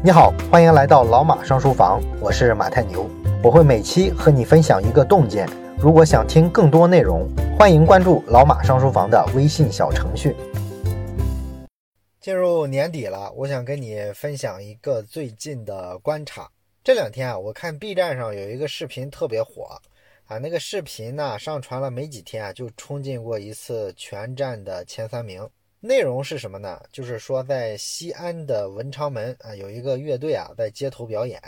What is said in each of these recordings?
你好，欢迎来到老马上书房，我是马太牛，我会每期和你分享一个洞见。如果想听更多内容，欢迎关注老马上书房的微信小程序。进入年底了，我想跟你分享一个最近的观察。这两天啊，我看 B 站上有一个视频特别火啊，那个视频呢上传了没几天啊，就冲进过一次全站的前三名。内容是什么呢？就是说，在西安的文昌门啊，有一个乐队啊，在街头表演，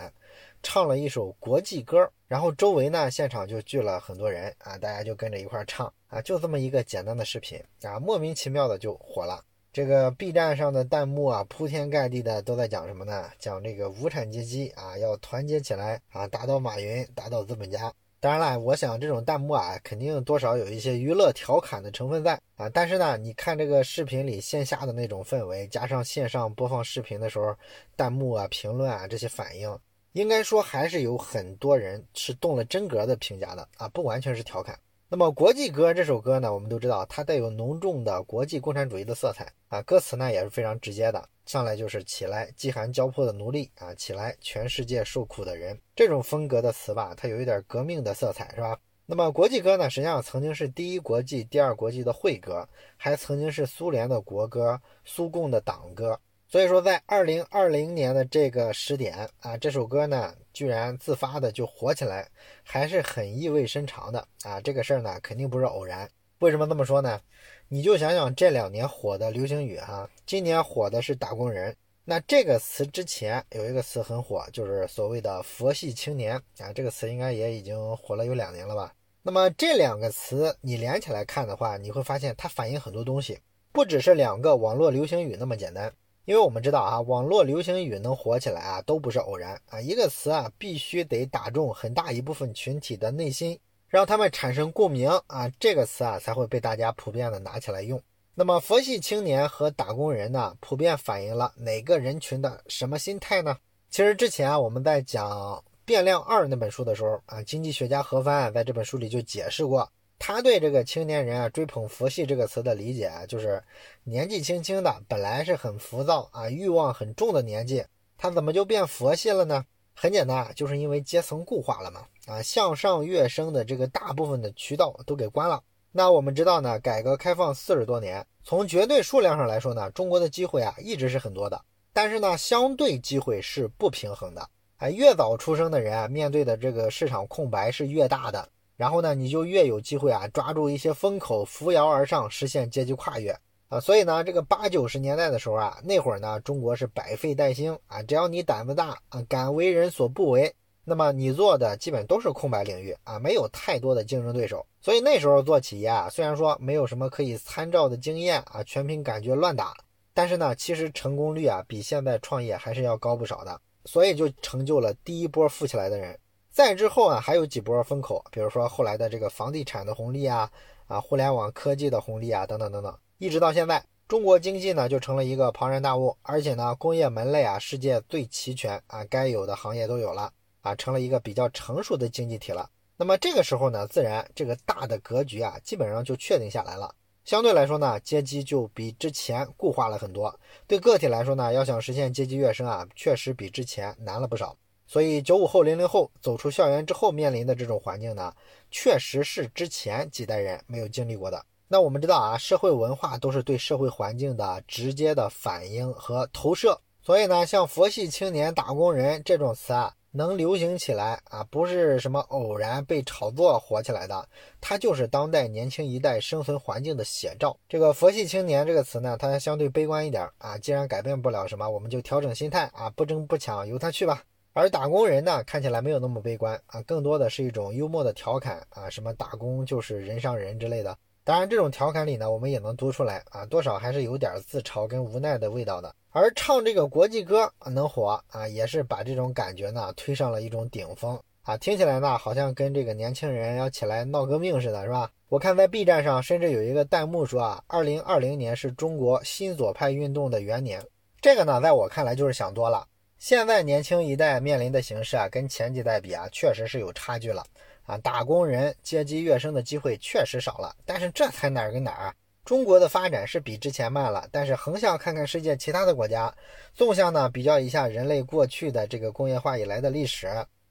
唱了一首国际歌，然后周围呢，现场就聚了很多人啊，大家就跟着一块唱啊，就这么一个简单的视频啊，莫名其妙的就火了。这个 B 站上的弹幕啊，铺天盖地的都在讲什么呢？讲这个无产阶级啊，要团结起来啊，打倒马云，打倒资本家。当然了，我想这种弹幕啊，肯定多少有一些娱乐调侃的成分在啊。但是呢，你看这个视频里线下的那种氛围，加上线上播放视频的时候，弹幕啊、评论啊这些反应，应该说还是有很多人是动了真格的评价的啊，不完全是调侃。那么《国际歌》这首歌呢，我们都知道它带有浓重的国际共产主义的色彩啊，歌词呢也是非常直接的，上来就是起来，饥寒交迫的奴隶啊，起来，全世界受苦的人，这种风格的词吧，它有一点革命的色彩，是吧？那么《国际歌》呢，实际上曾经是第一国际、第二国际的会歌，还曾经是苏联的国歌、苏共的党歌。所以说，在二零二零年的这个时点啊，这首歌呢，居然自发的就火起来，还是很意味深长的啊。这个事儿呢，肯定不是偶然。为什么这么说呢？你就想想这两年火的流行语哈，今年火的是打工人。那这个词之前有一个词很火，就是所谓的佛系青年啊，这个词应该也已经火了有两年了吧？那么这两个词你连起来看的话，你会发现它反映很多东西，不只是两个网络流行语那么简单。因为我们知道啊，网络流行语能火起来啊，都不是偶然啊。一个词啊，必须得打中很大一部分群体的内心，让他们产生共鸣啊，这个词啊才会被大家普遍的拿起来用。那么，佛系青年和打工人呢，普遍反映了哪个人群的什么心态呢？其实之前啊，我们在讲《变量二》那本书的时候啊，经济学家何帆在这本书里就解释过。他对这个青年人啊追捧“佛系”这个词的理解啊，就是年纪轻轻的，本来是很浮躁啊、欲望很重的年纪，他怎么就变佛系了呢？很简单啊，就是因为阶层固化了嘛。啊，向上跃升的这个大部分的渠道都给关了。那我们知道呢，改革开放四十多年，从绝对数量上来说呢，中国的机会啊一直是很多的，但是呢，相对机会是不平衡的。哎，越早出生的人啊，面对的这个市场空白是越大的。然后呢，你就越有机会啊，抓住一些风口，扶摇而上，实现阶级跨越啊。所以呢，这个八九十年代的时候啊，那会儿呢，中国是百废待兴啊，只要你胆子大啊，敢为人所不为，那么你做的基本都是空白领域啊，没有太多的竞争对手。所以那时候做企业啊，虽然说没有什么可以参照的经验啊，全凭感觉乱打，但是呢，其实成功率啊，比现在创业还是要高不少的。所以就成就了第一波富起来的人。再之后啊，还有几波风口，比如说后来的这个房地产的红利啊，啊，互联网科技的红利啊，等等等等，一直到现在，中国经济呢就成了一个庞然大物，而且呢，工业门类啊，世界最齐全啊，该有的行业都有了啊，成了一个比较成熟的经济体了。那么这个时候呢，自然这个大的格局啊，基本上就确定下来了。相对来说呢，阶级就比之前固化了很多。对个体来说呢，要想实现阶级跃升啊，确实比之前难了不少。所以，九五后、零零后走出校园之后面临的这种环境呢，确实是之前几代人没有经历过的。那我们知道啊，社会文化都是对社会环境的直接的反应和投射。所以呢，像“佛系青年”“打工人”这种词啊，能流行起来啊，不是什么偶然被炒作火起来的，它就是当代年轻一代生存环境的写照。这个“佛系青年”这个词呢，它相对悲观一点啊，既然改变不了什么，我们就调整心态啊，不争不抢，由他去吧。而打工人呢，看起来没有那么悲观啊，更多的是一种幽默的调侃啊，什么打工就是人上人之类的。当然，这种调侃里呢，我们也能读出来啊，多少还是有点自嘲跟无奈的味道的。而唱这个国际歌能火啊，也是把这种感觉呢推上了一种顶峰啊，听起来呢好像跟这个年轻人要起来闹革命似的，是吧？我看在 B 站上甚至有一个弹幕说啊，二零二零年是中国新左派运动的元年，这个呢，在我看来就是想多了。现在年轻一代面临的形势啊，跟前几代比啊，确实是有差距了啊。打工人阶级跃升的机会确实少了，但是这才哪儿跟哪儿啊？中国的发展是比之前慢了，但是横向看看世界其他的国家，纵向呢比较一下人类过去的这个工业化以来的历史，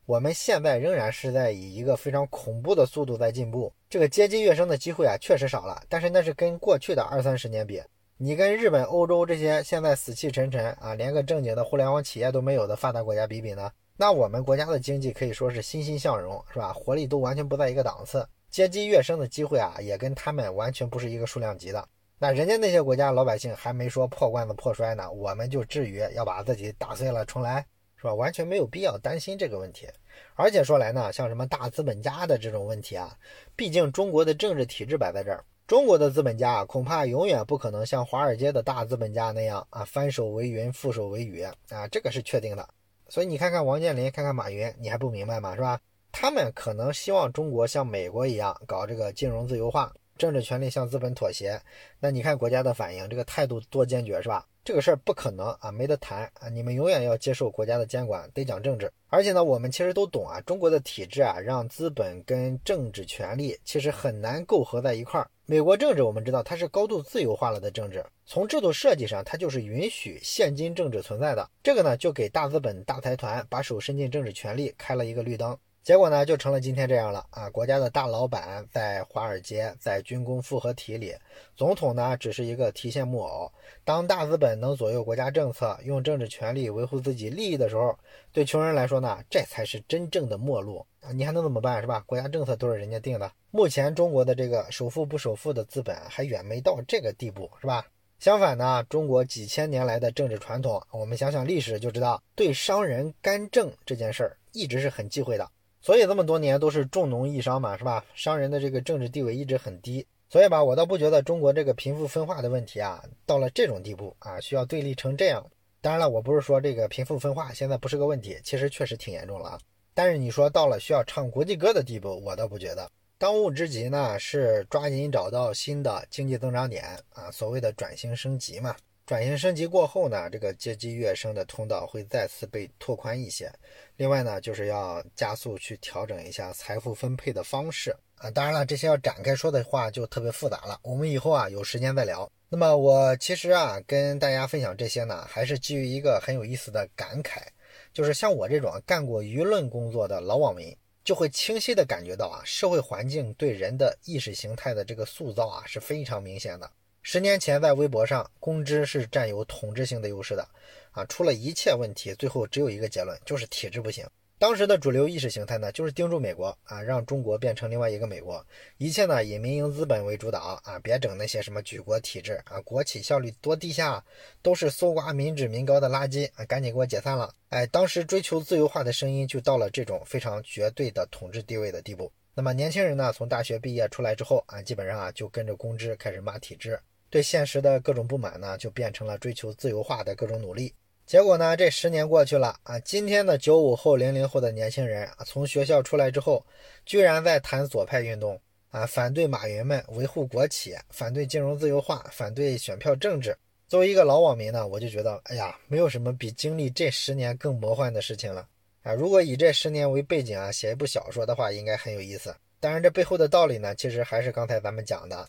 我们现在仍然是在以一个非常恐怖的速度在进步。这个阶级跃升的机会啊确实少了，但是那是跟过去的二三十年比，你跟日本、欧洲这些现在死气沉沉啊，连个正经的互联网企业都没有的发达国家比比呢？那我们国家的经济可以说是欣欣向荣，是吧？活力都完全不在一个档次。阶级跃升的机会啊，也跟他们完全不是一个数量级的。那人家那些国家老百姓还没说破罐子破摔呢，我们就至于要把自己打碎了重来，是吧？完全没有必要担心这个问题。而且说来呢，像什么大资本家的这种问题啊，毕竟中国的政治体制摆在这儿，中国的资本家啊，恐怕永远不可能像华尔街的大资本家那样啊，翻手为云，覆手为雨啊，这个是确定的。所以你看看王健林，看看马云，你还不明白吗？是吧？他们可能希望中国像美国一样搞这个金融自由化，政治权利向资本妥协。那你看国家的反应，这个态度多坚决，是吧？这个事儿不可能啊，没得谈啊！你们永远要接受国家的监管，得讲政治。而且呢，我们其实都懂啊，中国的体制啊，让资本跟政治权利其实很难构合在一块儿。美国政治我们知道它是高度自由化了的政治，从制度设计上，它就是允许现金政治存在的。这个呢，就给大资本、大财团把手伸进政治权力开了一个绿灯。结果呢，就成了今天这样了啊！国家的大老板在华尔街，在军工复合体里，总统呢只是一个提线木偶。当大资本能左右国家政策，用政治权力维护自己利益的时候，对穷人来说呢，这才是真正的末路啊！你还能怎么办是吧？国家政策都是人家定的。目前中国的这个首富不首富的资本还远没到这个地步是吧？相反呢，中国几千年来的政治传统，我们想想历史就知道，对商人干政这件事儿一直是很忌讳的。所以这么多年都是重农抑商嘛，是吧？商人的这个政治地位一直很低，所以吧，我倒不觉得中国这个贫富分化的问题啊，到了这种地步啊，需要对立成这样。当然了，我不是说这个贫富分化现在不是个问题，其实确实挺严重了啊。但是你说到了需要唱国际歌的地步，我倒不觉得。当务之急呢，是抓紧找到新的经济增长点啊，所谓的转型升级嘛。转型升级过后呢，这个阶级跃升的通道会再次被拓宽一些。另外呢，就是要加速去调整一下财富分配的方式啊。当然了，这些要展开说的话就特别复杂了，我们以后啊有时间再聊。那么我其实啊跟大家分享这些呢，还是基于一个很有意思的感慨，就是像我这种干过舆论工作的老网民，就会清晰的感觉到啊，社会环境对人的意识形态的这个塑造啊是非常明显的。十年前，在微博上，公知是占有统治性的优势的，啊，出了一切问题，最后只有一个结论，就是体制不行。当时的主流意识形态呢，就是盯住美国啊，让中国变成另外一个美国，一切呢以民营资本为主导啊，别整那些什么举国体制啊，国企效率多低下，都是搜刮民脂民膏的垃圾啊，赶紧给我解散了。哎，当时追求自由化的声音就到了这种非常绝对的统治地位的地步。那么年轻人呢，从大学毕业出来之后啊，基本上啊就跟着公知开始骂体制。对现实的各种不满呢，就变成了追求自由化的各种努力。结果呢，这十年过去了啊，今天的九五后、零零后的年轻人啊，从学校出来之后，居然在谈左派运动啊，反对马云们，维护国企，反对金融自由化，反对选票政治。作为一个老网民呢，我就觉得，哎呀，没有什么比经历这十年更魔幻的事情了啊！如果以这十年为背景啊，写一部小说的话，应该很有意思。当然，这背后的道理呢，其实还是刚才咱们讲的。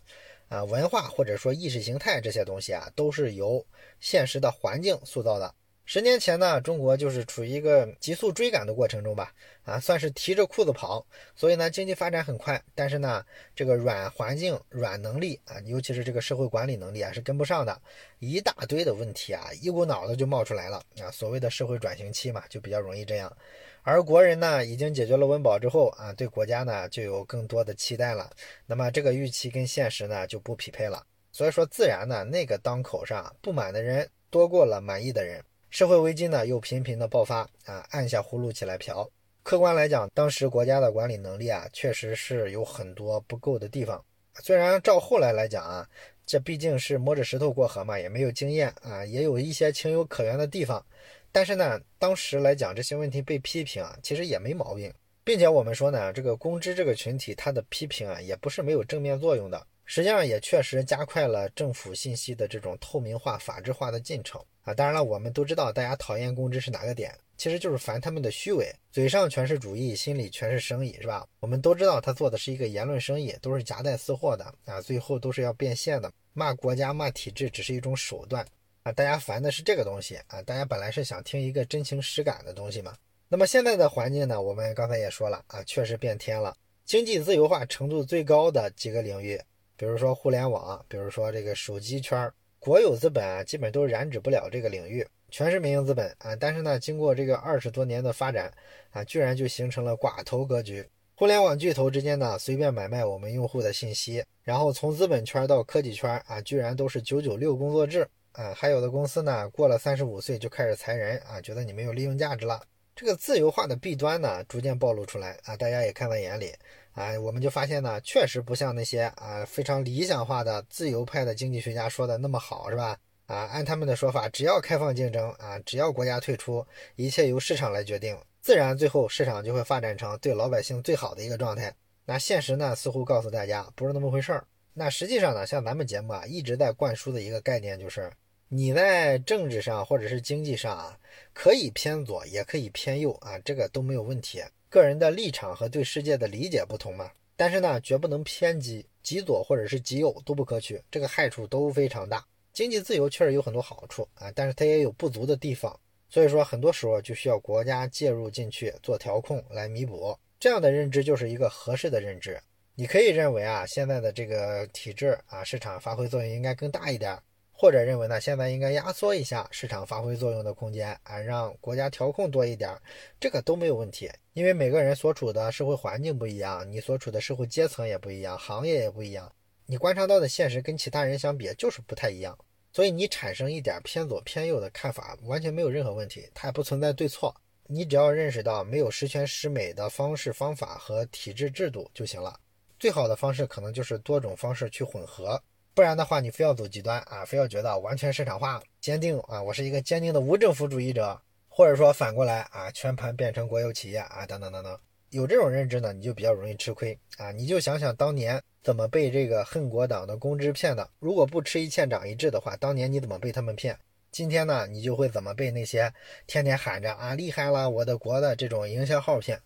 啊，文化或者说意识形态这些东西啊，都是由现实的环境塑造的。十年前呢，中国就是处于一个急速追赶的过程中吧，啊，算是提着裤子跑，所以呢，经济发展很快，但是呢，这个软环境、软能力啊，尤其是这个社会管理能力啊，是跟不上的，一大堆的问题啊，一股脑的就冒出来了啊，所谓的社会转型期嘛，就比较容易这样。而国人呢，已经解决了温饱之后啊，对国家呢就有更多的期待了。那么这个预期跟现实呢就不匹配了，所以说自然呢那个当口上不满的人多过了满意的人，社会危机呢又频频的爆发啊，按下葫芦起来瓢。客观来讲，当时国家的管理能力啊确实是有很多不够的地方。虽然照后来来讲啊，这毕竟是摸着石头过河嘛，也没有经验啊，也有一些情有可原的地方。但是呢，当时来讲这些问题被批评啊，其实也没毛病，并且我们说呢，这个公知这个群体他的批评啊，也不是没有正面作用的，实际上也确实加快了政府信息的这种透明化、法制化的进程。啊。当然了，我们都知道大家讨厌公知是哪个点，其实就是烦他们的虚伪，嘴上全是主义，心里全是生意，是吧？我们都知道他做的是一个言论生意，都是夹带私货的啊，最后都是要变现的。骂国家、骂体制只是一种手段啊，大家烦的是这个东西啊。大家本来是想听一个真情实感的东西嘛。那么现在的环境呢，我们刚才也说了啊，确实变天了。经济自由化程度最高的几个领域，比如说互联网，比如说这个手机圈儿，国有资本啊，基本都染指不了这个领域，全是民营资本啊。但是呢，经过这个二十多年的发展啊，居然就形成了寡头格局。互联网巨头之间呢，随便买卖我们用户的信息，然后从资本圈到科技圈啊，居然都是九九六工作制啊。还有的公司呢，过了三十五岁就开始裁人啊，觉得你没有利用价值了。这个自由化的弊端呢，逐渐暴露出来啊，大家也看在眼里啊，我们就发现呢，确实不像那些啊非常理想化的自由派的经济学家说的那么好，是吧？啊，按他们的说法，只要开放竞争啊，只要国家退出，一切由市场来决定，自然最后市场就会发展成对老百姓最好的一个状态。那现实呢，似乎告诉大家不是那么回事儿。那实际上呢，像咱们节目啊，一直在灌输的一个概念就是。你在政治上或者是经济上啊，可以偏左，也可以偏右啊，这个都没有问题。个人的立场和对世界的理解不同嘛。但是呢，绝不能偏激，极左或者是极右都不可取，这个害处都非常大。经济自由确实有很多好处啊，但是它也有不足的地方，所以说很多时候就需要国家介入进去做调控来弥补。这样的认知就是一个合适的认知。你可以认为啊，现在的这个体制啊，市场发挥作用应该更大一点。或者认为呢，现在应该压缩一下市场发挥作用的空间啊，让国家调控多一点，这个都没有问题。因为每个人所处的社会环境不一样，你所处的社会阶层也不一样，行业也不一样，你观察到的现实跟其他人相比就是不太一样。所以你产生一点偏左偏右的看法，完全没有任何问题，它也不存在对错。你只要认识到没有十全十美的方式方法和体制制度就行了。最好的方式可能就是多种方式去混合。不然的话，你非要走极端啊，非要觉得完全市场化、坚定啊，我是一个坚定的无政府主义者，或者说反过来啊，全盘变成国有企业啊，等等等等，有这种认知呢，你就比较容易吃亏啊。你就想想当年怎么被这个恨国党的公知骗的，如果不吃一堑长一智的话，当年你怎么被他们骗？今天呢，你就会怎么被那些天天喊着啊厉害了我的国的这种营销号骗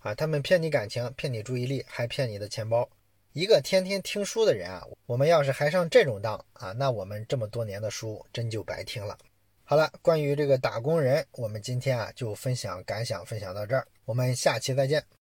啊？他们骗你感情，骗你注意力，还骗你的钱包。一个天天听书的人啊，我们要是还上这种当啊，那我们这么多年的书真就白听了。好了，关于这个打工人，我们今天啊就分享感想分享到这儿，我们下期再见。